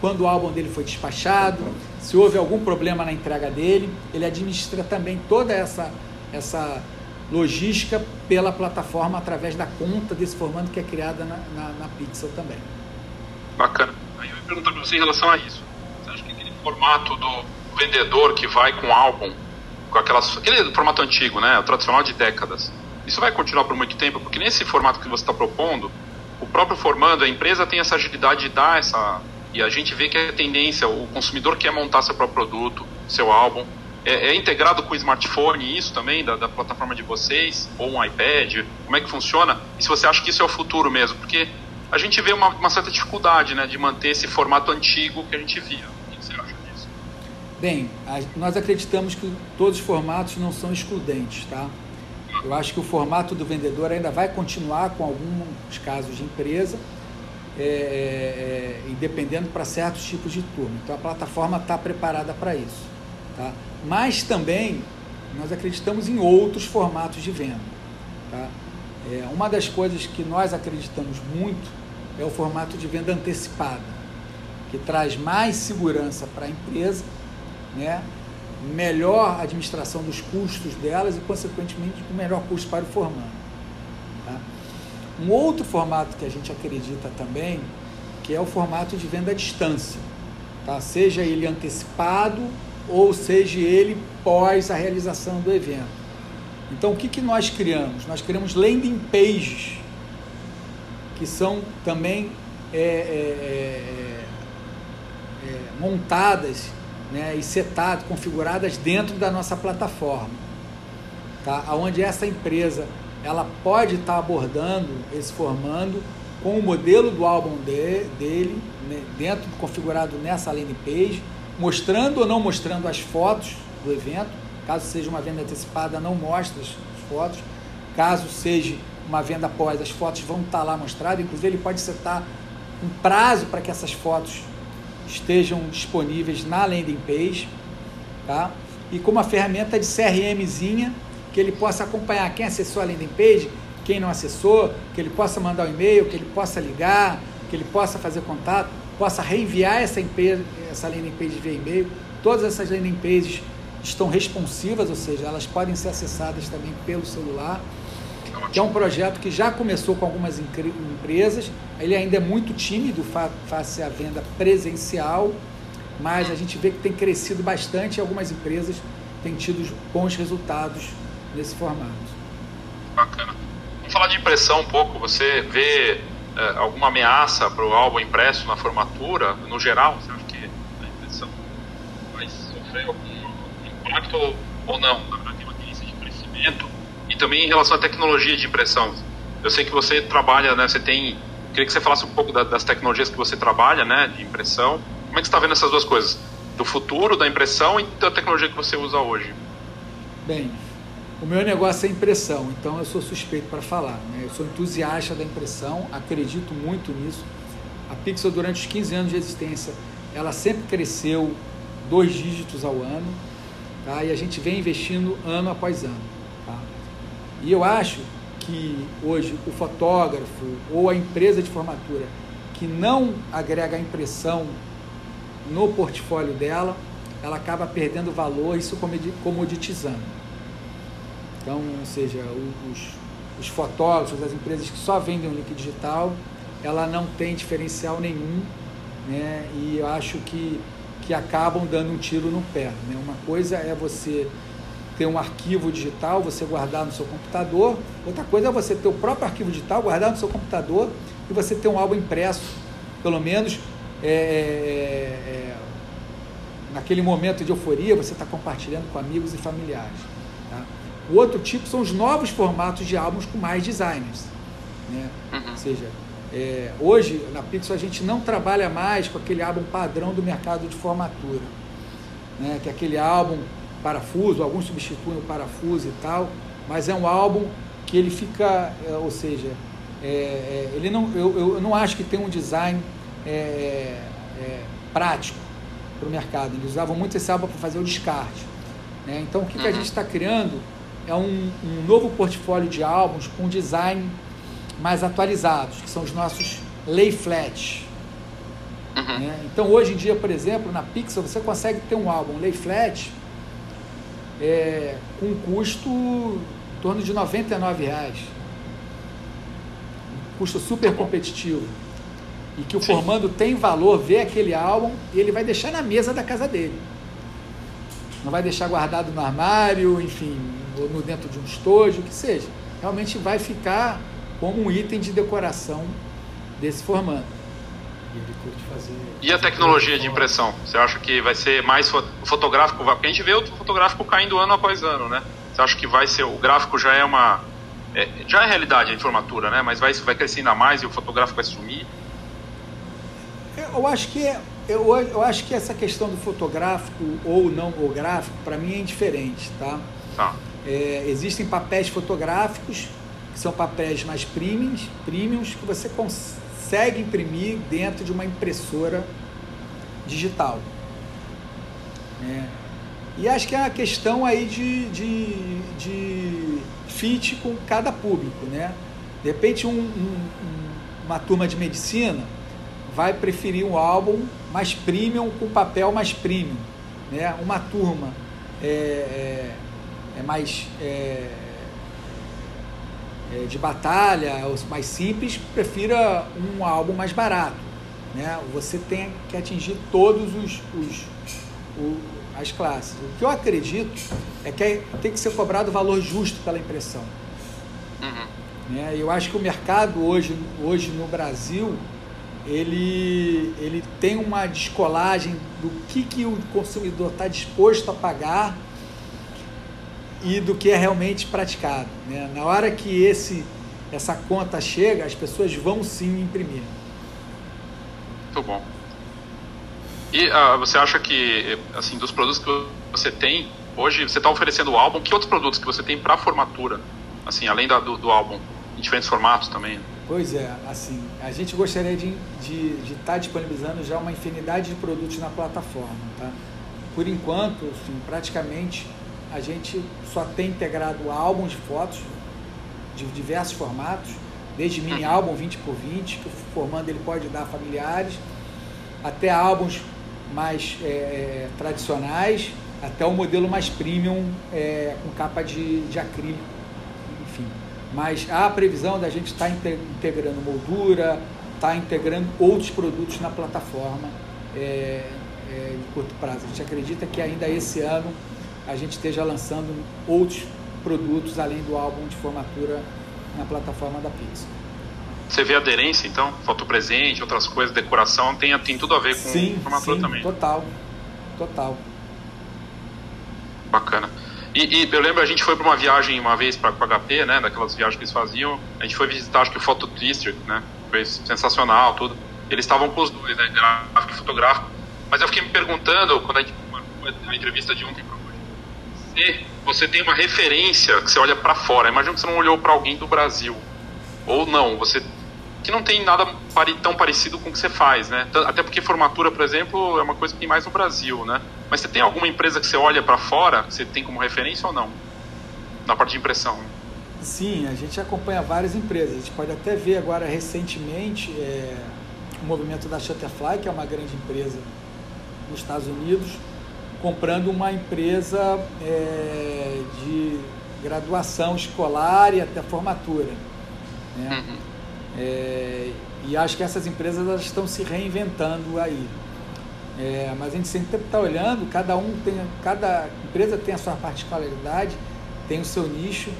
quando o álbum dele foi despachado, se houve algum problema na entrega dele, ele administra também toda essa, essa logística pela plataforma através da conta desse formando que é criada na, na, na Pixel também. Bacana. Aí eu ia perguntar para você em relação a isso. Você acha que aquele formato do vendedor que vai com álbum, com aquelas, aquele formato antigo, né, o tradicional de décadas, isso vai continuar por muito tempo? Porque nesse formato que você está propondo, o próprio formando, a empresa tem essa agilidade de dar essa. E a gente vê que é tendência, o consumidor quer montar seu próprio produto, seu álbum. É, é integrado com o smartphone isso também, da, da, plataforma de vocês, ou um iPad? Como é que funciona? E se você acha que isso é o futuro mesmo? Porque a gente vê uma, uma certa dificuldade né, de manter esse formato antigo que a gente via. O que você acha disso? Bem, a, nós acreditamos que todos os formatos não são excludentes, tá? Eu acho que o formato do vendedor ainda vai continuar com alguns casos de empresa, é, é, é dependendo para certos tipos de turno. Então a plataforma está preparada para isso. Tá? Mas também nós acreditamos em outros formatos de venda. Tá? É, uma das coisas que nós acreditamos muito é o formato de venda antecipada, que traz mais segurança para a empresa, né? melhor administração dos custos delas e, consequentemente, o melhor custo para o formando. Tá? Um outro formato que a gente acredita também, que é o formato de venda à distância, tá? seja ele antecipado ou seja ele pós a realização do evento. Então, o que, que nós criamos? Nós criamos landing pages, que são também é, é, é, é, é montadas né, e setadas, configuradas dentro da nossa plataforma, tá? Onde essa empresa ela pode estar tá abordando esse formando com o modelo do álbum de, dele né, dentro configurado nessa landing page, mostrando ou não mostrando as fotos do evento. Caso seja uma venda antecipada, não mostra as fotos. Caso seja uma venda após, as fotos vão estar lá mostradas. Inclusive, ele pode setar um prazo para que essas fotos estejam disponíveis na landing page, tá? E com uma ferramenta de CRMzinha que ele possa acompanhar quem acessou a landing page, quem não acessou, que ele possa mandar um e-mail, que ele possa ligar, que ele possa fazer contato, possa reenviar essa, essa landing page via e-mail. Todas essas landing pages estão responsivas, ou seja, elas podem ser acessadas também pelo celular que é um projeto que já começou com algumas empresas. Ele ainda é muito tímido face à venda presencial, mas a gente vê que tem crescido bastante e algumas empresas têm tido bons resultados nesse formato. Bacana. Vamos falar de impressão um pouco. Você vê é, alguma ameaça para o álbum impresso na formatura, no geral? Você acha que a impressão vai sofrer algum impacto ou não? Na tendência de crescimento e também em relação à tecnologia de impressão. Eu sei que você trabalha, né? Você tem. Queria que você falasse um pouco da, das tecnologias que você trabalha, né? De impressão. Como é que você está vendo essas duas coisas? Do futuro, da impressão e da tecnologia que você usa hoje? Bem, o meu negócio é impressão, então eu sou suspeito para falar. Né? Eu sou entusiasta da impressão, acredito muito nisso. A Pixel, durante os 15 anos de existência, ela sempre cresceu dois dígitos ao ano, tá? e a gente vem investindo ano após ano. E eu acho que hoje o fotógrafo ou a empresa de formatura que não agrega impressão no portfólio dela, ela acaba perdendo valor, isso comoditizando. Então, ou seja, os, os fotógrafos, as empresas que só vendem o link digital, ela não tem diferencial nenhum, né? E eu acho que, que acabam dando um tiro no pé. Né? Uma coisa é você ter um arquivo digital, você guardar no seu computador. Outra coisa é você ter o próprio arquivo digital, guardar no seu computador e você ter um álbum impresso, pelo menos é, é, é naquele momento de euforia, você está compartilhando com amigos e familiares. O outro tipo são os novos formatos de álbuns com mais designers. Né? Uhum. Ou seja, é, hoje na Pixel a gente não trabalha mais com aquele álbum padrão do mercado de formatura, né? que é aquele álbum parafuso, alguns substituem o parafuso e tal, mas é um álbum que ele fica, é, ou seja, é, é, ele não, eu, eu não acho que tem um design é, é prático para o mercado. Eles usavam muito esse álbum para fazer o descarte. Né? Então, o que, que a uhum. gente está criando é um, um, novo portfólio de álbuns com design mais atualizados, que são os nossos lay flat. Uhum. Né? Então, hoje em dia, por exemplo, na Pixel, você consegue ter um álbum lay flat é, com custo torno de 99 reais. Custo super competitivo. E que o Sim. formando tem valor, vê aquele álbum e ele vai deixar na mesa da casa dele. Não vai deixar guardado no armário, enfim, ou no dentro de um estojo, o que seja. Realmente vai ficar como um item de decoração desse formando. E ele curte fazer. E a tecnologia de impressão? Você acha que vai ser mais fotográfico? Porque a gente vê o fotográfico caindo ano após ano, né? Você acha que vai ser. O gráfico já é uma. É, já é realidade a formatura, né? Mas vai, vai crescer ainda mais e o fotográfico vai sumir? Eu acho que eu, eu acho que essa questão do fotográfico ou não o gráfico, para mim é indiferente, tá? tá. É, existem papéis fotográficos que são papéis mais premiums, premiums que você consegue imprimir dentro de uma impressora digital. É. E acho que é uma questão aí de, de, de fit com cada público, né? De repente um, um, uma turma de medicina vai preferir um álbum mais premium com papel mais premium. Né? Uma turma é, é, é mais é, é de batalha, ou mais simples, prefira um álbum mais barato. Né? Você tem que atingir todos os, os, os as classes. O que eu acredito é que tem que ser cobrado o valor justo pela impressão. Uhum. Né? Eu acho que o mercado hoje, hoje no Brasil ele, ele tem uma descolagem do que, que o consumidor está disposto a pagar e do que é realmente praticado. Né? Na hora que esse, essa conta chega, as pessoas vão sim imprimir. Muito bom. E uh, você acha que, assim, dos produtos que você tem, hoje você está oferecendo o álbum, que outros produtos que você tem para formatura? Assim, além da, do, do álbum, em diferentes formatos também? Pois é, assim, a gente gostaria de estar de, de tá disponibilizando já uma infinidade de produtos na plataforma, tá? Por enquanto, assim, praticamente, a gente só tem integrado álbuns de fotos de diversos formatos, desde mini álbum 20 por 20, que formando ele pode dar familiares, até álbuns mais é, é, tradicionais, até o modelo mais premium é, com capa de, de acrílico mas há a previsão da gente estar tá integrando moldura, estar tá integrando outros produtos na plataforma é, é, em curto prazo. A gente acredita que ainda esse ano a gente esteja lançando outros produtos além do álbum de formatura na plataforma da Pixel. Você vê aderência, então? Foto presente, outras coisas, decoração, tem, tem tudo a ver com sim, formatura sim, também. Total, total. Bacana. E, e, eu lembro, a gente foi para uma viagem uma vez para o HP, né? Daquelas viagens que eles faziam. A gente foi visitar, acho que o Photo District, né? Foi sensacional, tudo. Eles estavam com os dois, né? Gráfico e fotográfico. Mas eu fiquei me perguntando, quando a gente na entrevista de ontem se você tem uma referência que você olha para fora. Imagina que você não olhou para alguém do Brasil. Ou não, você que não tem nada tão parecido com o que você faz, né? Até porque formatura, por exemplo, é uma coisa que tem mais no Brasil, né? Mas você tem alguma empresa que você olha para fora, que você tem como referência ou não? Na parte de impressão. Sim, a gente acompanha várias empresas. A gente pode até ver agora recentemente é, o movimento da Shutterfly, que é uma grande empresa nos Estados Unidos, comprando uma empresa é, de graduação escolar e até formatura. Né? Uhum. É, e acho que essas empresas elas estão se reinventando aí. É, mas a gente sempre está olhando, cada um tem, cada empresa tem a sua particularidade, tem o seu nicho.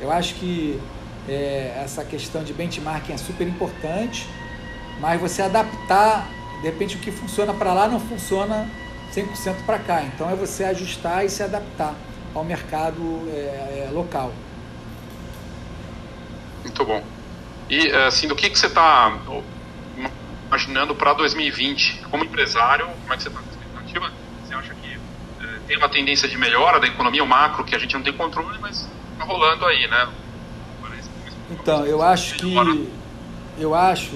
Eu acho que é, essa questão de benchmarking é super importante, mas você adaptar, de repente o que funciona para lá não funciona 100% para cá. Então é você ajustar e se adaptar ao mercado é, é local. Muito bom. E assim, do que, que você está imaginando para 2020? Como empresário, como é que você está com expectativa? Você acha que é, tem uma tendência de melhora da economia, o macro, que a gente não tem controle, mas está rolando aí, né? Então, eu acho que. Eu acho,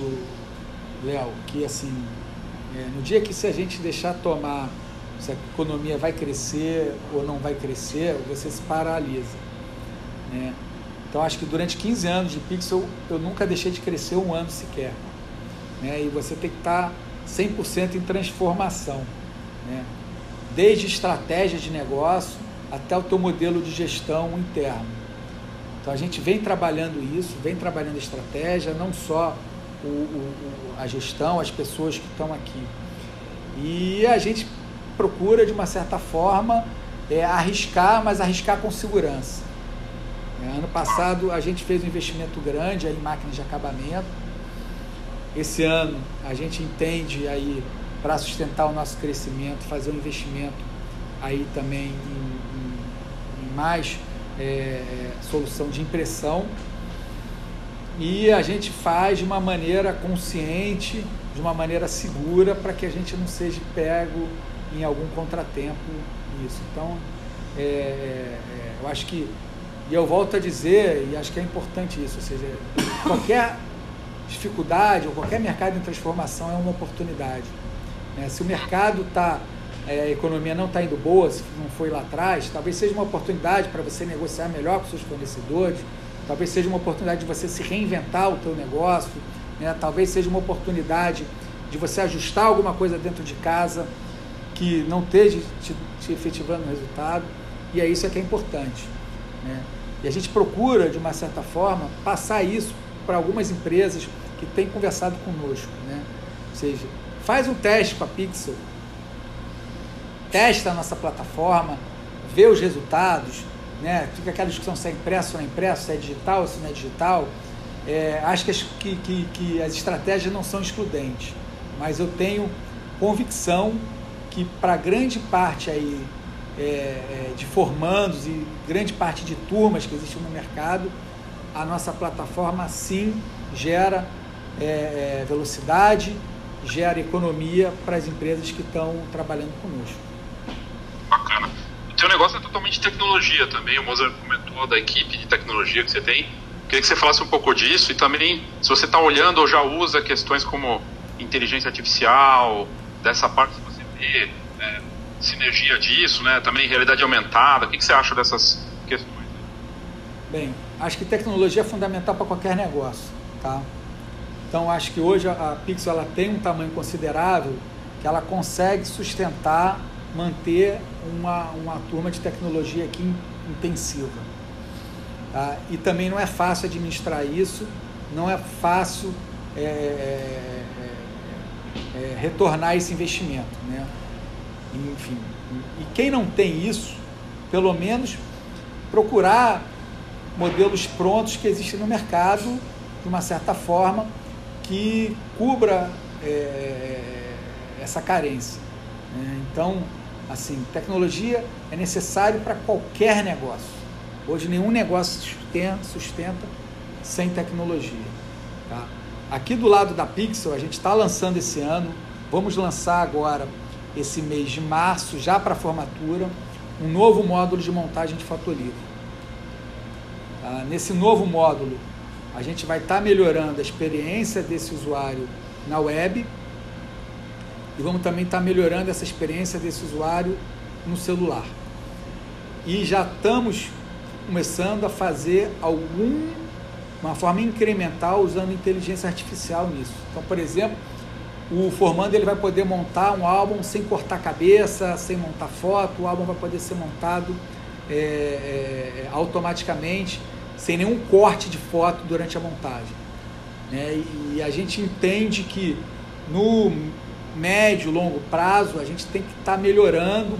Léo, que assim, é, no dia que se a gente deixar tomar se a economia vai crescer ou não vai crescer, você se paralisa. Né? Então acho que durante 15 anos de Pixel eu nunca deixei de crescer um ano sequer. Né? E você tem que estar 100% em transformação. Né? Desde estratégia de negócio até o teu modelo de gestão interno. Então a gente vem trabalhando isso, vem trabalhando estratégia, não só o, o, a gestão, as pessoas que estão aqui. E a gente procura, de uma certa forma, é, arriscar, mas arriscar com segurança. É, ano passado a gente fez um investimento grande em máquinas de acabamento. Esse ano a gente entende aí para sustentar o nosso crescimento, fazer um investimento aí também em, em, em mais é, solução de impressão. E a gente faz de uma maneira consciente, de uma maneira segura, para que a gente não seja pego em algum contratempo nisso. Então, é, é, é eu acho que, e eu volto a dizer, e acho que é importante isso, ou seja, qualquer dificuldade ou qualquer mercado em transformação é uma oportunidade. Né? Se o mercado está, é, a economia não está indo boa, se não foi lá atrás, talvez seja uma oportunidade para você negociar melhor com seus fornecedores, talvez seja uma oportunidade de você se reinventar o teu negócio, né? talvez seja uma oportunidade de você ajustar alguma coisa dentro de casa que não esteja te, te efetivando resultado, e é isso que é importante. Né? E a gente procura, de uma certa forma, passar isso para algumas empresas que têm conversado conosco. Né? Ou seja, faz um teste com a Pixel, testa a nossa plataforma, vê os resultados, né? fica aquela discussão se é impresso ou não é impresso, se é digital ou se não é digital. É, acho que as, que, que, que as estratégias não são excludentes, mas eu tenho convicção que para grande parte aí é, é, de formandos e grande parte de turmas que existem no mercado, a nossa plataforma sim gera é, é, velocidade, gera economia para as empresas que estão trabalhando conosco. Bacana. O teu negócio é totalmente tecnologia também, o Mozart comentou da equipe de tecnologia que você tem. Queria que você falasse um pouco disso e também se você está olhando ou já usa questões como inteligência artificial, dessa parte que você vê, é, sinergia disso, né? também realidade aumentada, o que, que você acha dessas questões? Bem, acho que tecnologia é fundamental para qualquer negócio, tá? Então acho que hoje a Pixel ela tem um tamanho considerável que ela consegue sustentar, manter uma, uma turma de tecnologia aqui intensiva. Tá? E também não é fácil administrar isso, não é fácil é, é, retornar esse investimento, né? Enfim, e quem não tem isso, pelo menos procurar modelos prontos que existem no mercado, de uma certa forma, que cubra é, essa carência. Né? Então, assim, tecnologia é necessário para qualquer negócio. Hoje nenhum negócio sustenta, sustenta sem tecnologia. Aqui do lado da Pixel, a gente está lançando esse ano, vamos lançar agora, esse mês de março, já para formatura, um novo módulo de montagem de fotolivro. Ah, nesse novo módulo, a gente vai estar tá melhorando a experiência desse usuário na web e vamos também estar tá melhorando essa experiência desse usuário no celular. E já estamos começando a fazer algum uma forma incremental usando inteligência artificial nisso. Então, por exemplo, o formando ele vai poder montar um álbum sem cortar cabeça, sem montar foto, o álbum vai poder ser montado é, é, automaticamente sem nenhum corte de foto durante a montagem. Né? E a gente entende que no médio, longo prazo, a gente tem que estar tá melhorando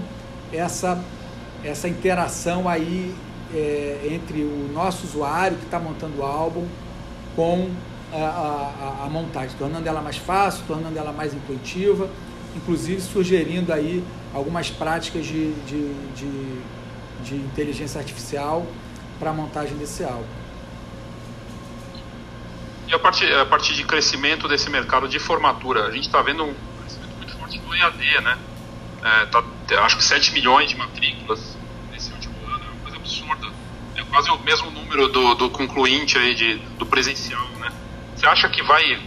essa, essa interação aí é, entre o nosso usuário que está montando o álbum com a, a, a, montagem, tornando ela mais fácil, tornando ela mais intuitiva, inclusive sugerindo aí algumas práticas de, de, de, de inteligência artificial para a montagem desse álbum. E a partir, a partir de crescimento desse mercado de formatura, a gente está vendo um crescimento muito forte no EAD, né? É, tá, acho que 7 milhões de matrículas nesse último ano, é uma coisa absurda. É quase o mesmo número do, do concluinte aí de, do presencial, né? Você acha que vai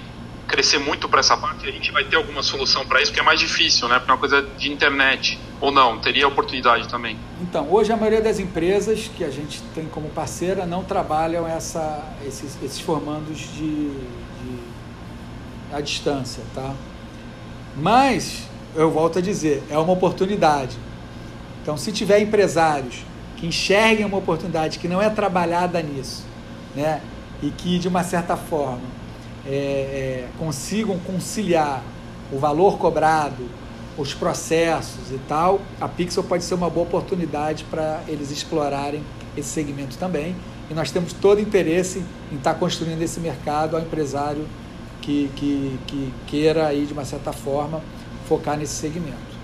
crescer muito para essa parte, a gente vai ter alguma solução para isso, que é mais difícil, né? Porque é uma coisa de internet. Ou não? Teria oportunidade também? Então, hoje a maioria das empresas que a gente tem como parceira não trabalham essa, esses, esses formandos de, de à distância, tá? Mas, eu volto a dizer, é uma oportunidade. Então, se tiver empresários que enxerguem uma oportunidade que não é trabalhada nisso, né? e que, de uma certa forma, é, é, consigam conciliar o valor cobrado, os processos e tal, a Pixel pode ser uma boa oportunidade para eles explorarem esse segmento também. E nós temos todo interesse em estar tá construindo esse mercado ao empresário que, que, que queira, aí, de uma certa forma, focar nesse segmento.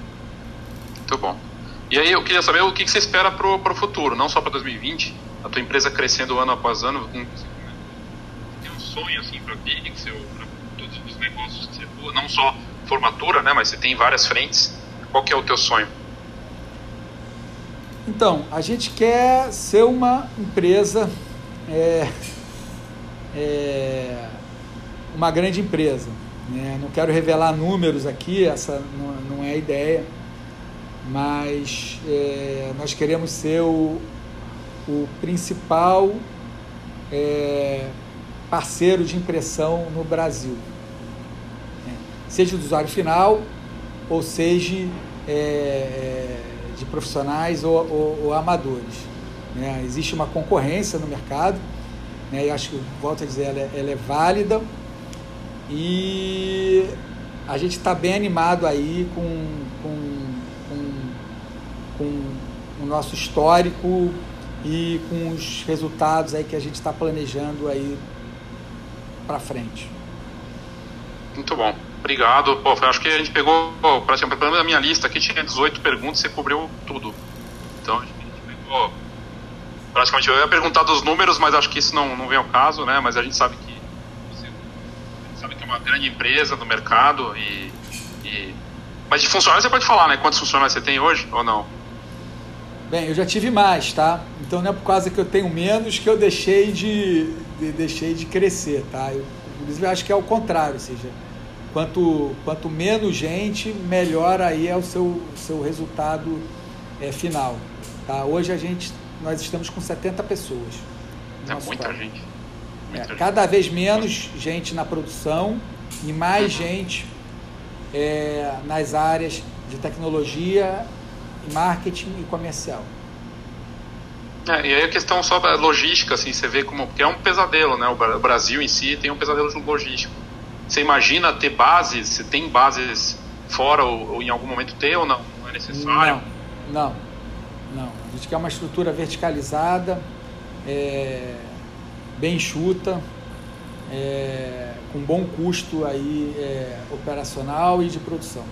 Muito bom. E aí eu queria saber o que você espera para o futuro, não só para 2020, a tua empresa crescendo ano após ano, tem um sonho assim para Pixel, para todos os negócios que você não só formatura, né, mas você tem várias frentes. Qual que é o teu sonho? Então, a gente quer ser uma empresa, é, é, uma grande empresa. Né? Não quero revelar números aqui, essa não, não é a ideia, mas é, nós queremos ser o, o principal é, parceiro de impressão no Brasil seja do usuário final, ou seja é, é, de profissionais ou, ou, ou amadores. Né? Existe uma concorrência no mercado, né? e acho que, volto a dizer, ela é, ela é válida e a gente está bem animado aí com, com, com o nosso histórico e com os resultados aí que a gente está planejando aí para frente. Muito bom. Obrigado. Pô, acho que a gente pegou, praticamente, pelo menos minha lista aqui tinha 18 perguntas, você cobriu tudo. Então a gente pegou. Praticamente eu ia perguntar dos números, mas acho que isso não, não vem ao caso, né? Mas a gente sabe que sabe que é uma grande empresa no mercado e, e. Mas de funcionários você pode falar, né? Quantos funcionários você tem hoje ou não? Bem, eu já tive mais, tá? Então não é por causa que eu tenho menos que eu deixei de, de deixei de crescer, tá? Eu, inclusive eu acho que é o contrário, ou seja, quanto, quanto menos gente, melhor aí é o seu, seu resultado é, final. Tá? Hoje a gente, nós estamos com 70 pessoas. É muita gente. Muita é, gente. Cada vez menos gente na produção e mais uhum. gente é, nas áreas de tecnologia, marketing e comercial. É, e aí a questão só da logística, assim, você vê como. Porque é um pesadelo, né? O Brasil em si tem um pesadelo logístico. Você imagina ter bases? Você tem bases fora ou, ou em algum momento ter ou não? Não é necessário? Não, não. não. A gente quer uma estrutura verticalizada, é, bem enxuta, é, com bom custo aí é, operacional e de produção.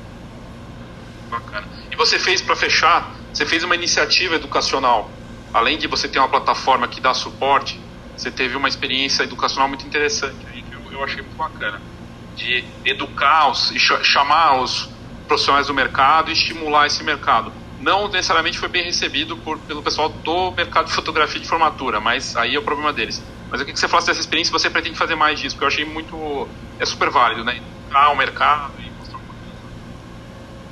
Bacana. E você fez para fechar? Você fez uma iniciativa educacional. Além de você ter uma plataforma que dá suporte, você teve uma experiência educacional muito interessante aí que eu, eu achei muito bacana de educar os, e chamar os profissionais do mercado e estimular esse mercado. Não necessariamente foi bem recebido por, pelo pessoal do mercado de fotografia de formatura, mas aí é o problema deles. Mas queria que você falasse dessa experiência, você pretende fazer mais disso, porque eu achei muito. é super válido, né? Educar o mercado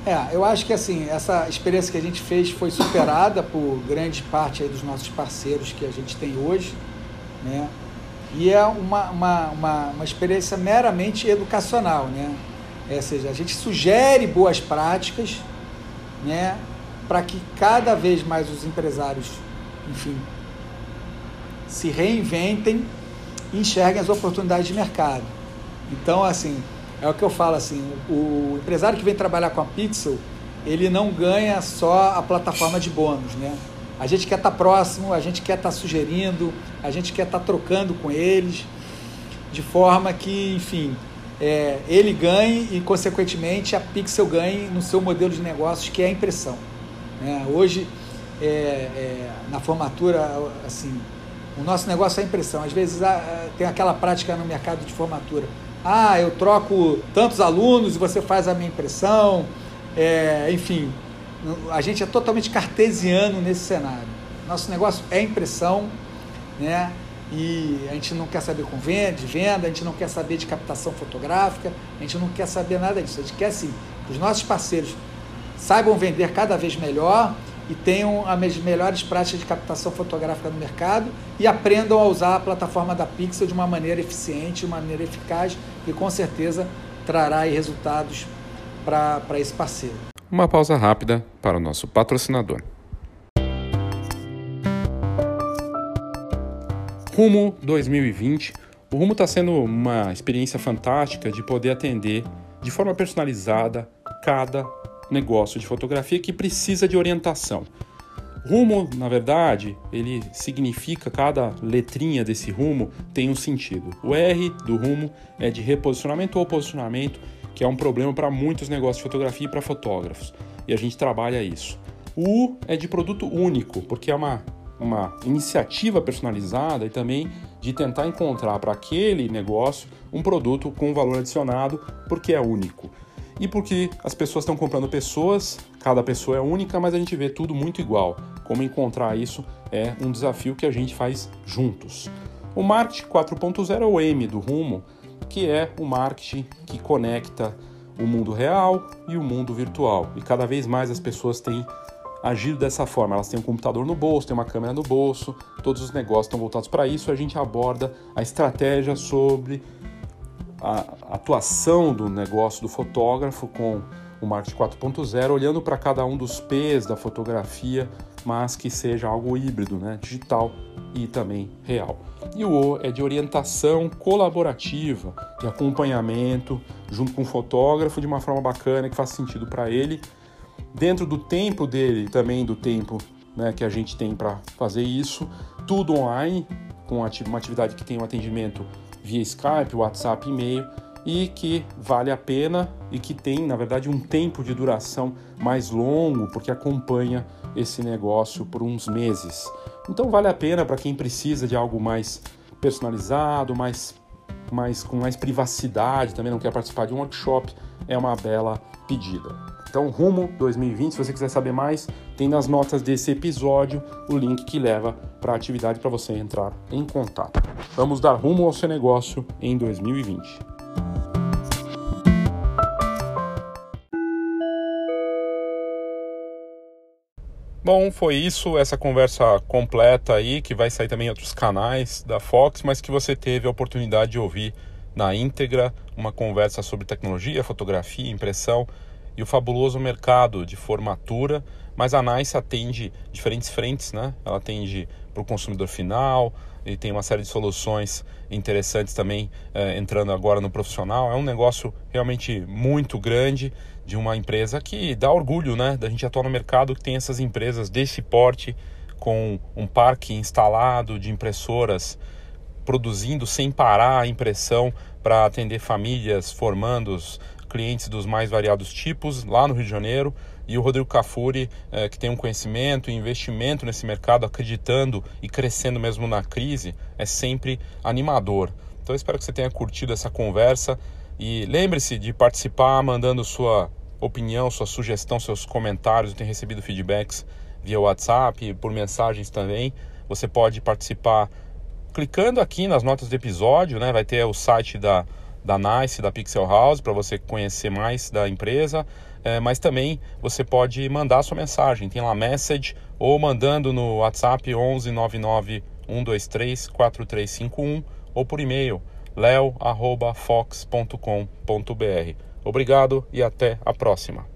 É, eu acho que assim, essa experiência que a gente fez foi superada por grande parte dos nossos parceiros que a gente tem hoje, né? e é uma, uma, uma, uma experiência meramente educacional, né? É, ou seja, a gente sugere boas práticas, né? Para que cada vez mais os empresários, enfim, se reinventem e enxerguem as oportunidades de mercado. Então, assim, é o que eu falo assim, o empresário que vem trabalhar com a Pixel, ele não ganha só a plataforma de bônus, né? A gente quer estar tá próximo, a gente quer estar tá sugerindo, a gente quer estar tá trocando com eles, de forma que, enfim, é, ele ganhe e, consequentemente, a Pixel ganhe no seu modelo de negócios, que é a impressão. É, hoje, é, é, na formatura, assim, o nosso negócio é a impressão. Às vezes tem aquela prática no mercado de formatura. Ah, eu troco tantos alunos e você faz a minha impressão. É, enfim, a gente é totalmente cartesiano nesse cenário. Nosso negócio é impressão, né? E a gente não quer saber com venda, de venda, a gente não quer saber de captação fotográfica, a gente não quer saber nada disso. A gente quer sim que os nossos parceiros saibam vender cada vez melhor e tenham as melhores práticas de captação fotográfica no mercado e aprendam a usar a plataforma da Pixel de uma maneira eficiente, de uma maneira eficaz e com certeza trará resultados para esse parceiro. Uma pausa rápida para o nosso patrocinador. Rumo 2020. O Rumo está sendo uma experiência fantástica de poder atender de forma personalizada cada negócio de fotografia que precisa de orientação. Rumo, na verdade, ele significa cada letrinha desse rumo tem um sentido. O R do rumo é de reposicionamento ou posicionamento, que é um problema para muitos negócios de fotografia e para fotógrafos. E a gente trabalha isso. O U é de produto único, porque é uma, uma iniciativa personalizada e também de tentar encontrar para aquele negócio um produto com valor adicionado, porque é único e porque as pessoas estão comprando pessoas, cada pessoa é única, mas a gente vê tudo muito igual. Como encontrar isso é um desafio que a gente faz juntos. O marketing 4.0 é o M do rumo, que é o marketing que conecta o mundo real e o mundo virtual. E cada vez mais as pessoas têm agido dessa forma. Elas têm um computador no bolso, têm uma câmera no bolso, todos os negócios estão voltados para isso. A gente aborda a estratégia sobre a atuação do negócio do fotógrafo com o marketing 4.0, olhando para cada um dos P's da fotografia, mas que seja algo híbrido, né? digital e também real. E o O é de orientação colaborativa, de acompanhamento junto com o fotógrafo de uma forma bacana que faz sentido para ele, dentro do tempo dele também do tempo né, que a gente tem para fazer isso, tudo online, com uma atividade que tem um atendimento via Skype, WhatsApp, e-mail e que vale a pena e que tem, na verdade, um tempo de duração mais longo, porque acompanha esse negócio por uns meses. Então vale a pena para quem precisa de algo mais personalizado, mais, mais com mais privacidade, também não quer participar de um workshop, é uma bela pedida. Então, rumo 2020, se você quiser saber mais, tem nas notas desse episódio o link que leva para a atividade para você entrar em contato. Vamos dar rumo ao seu negócio em 2020. Bom, foi isso, essa conversa completa aí, que vai sair também em outros canais da Fox, mas que você teve a oportunidade de ouvir na íntegra, uma conversa sobre tecnologia, fotografia, impressão e o fabuloso mercado de formatura, mas a NICE atende diferentes frentes, né? Ela atende para o consumidor final e tem uma série de soluções interessantes também é, entrando agora no profissional. É um negócio realmente muito grande de uma empresa que dá orgulho, né? Da gente atuar no mercado que tem essas empresas desse porte com um parque instalado de impressoras produzindo sem parar a impressão para atender famílias, formandos, clientes dos mais variados tipos lá no Rio de Janeiro e o Rodrigo Cafuri, é, que tem um conhecimento e investimento nesse mercado, acreditando e crescendo mesmo na crise, é sempre animador. Então espero que você tenha curtido essa conversa e lembre-se de participar mandando sua opinião, sua sugestão, seus comentários. Eu tenho recebido feedbacks via WhatsApp, por mensagens também. Você pode participar clicando aqui nas notas do episódio, né? Vai ter o site da da Nice, da Pixel House, para você conhecer mais da empresa. É, mas também você pode mandar sua mensagem, tem lá message ou mandando no WhatsApp 11 99 123 4351 ou por e-mail leo@fox.com.br. Obrigado e até a próxima.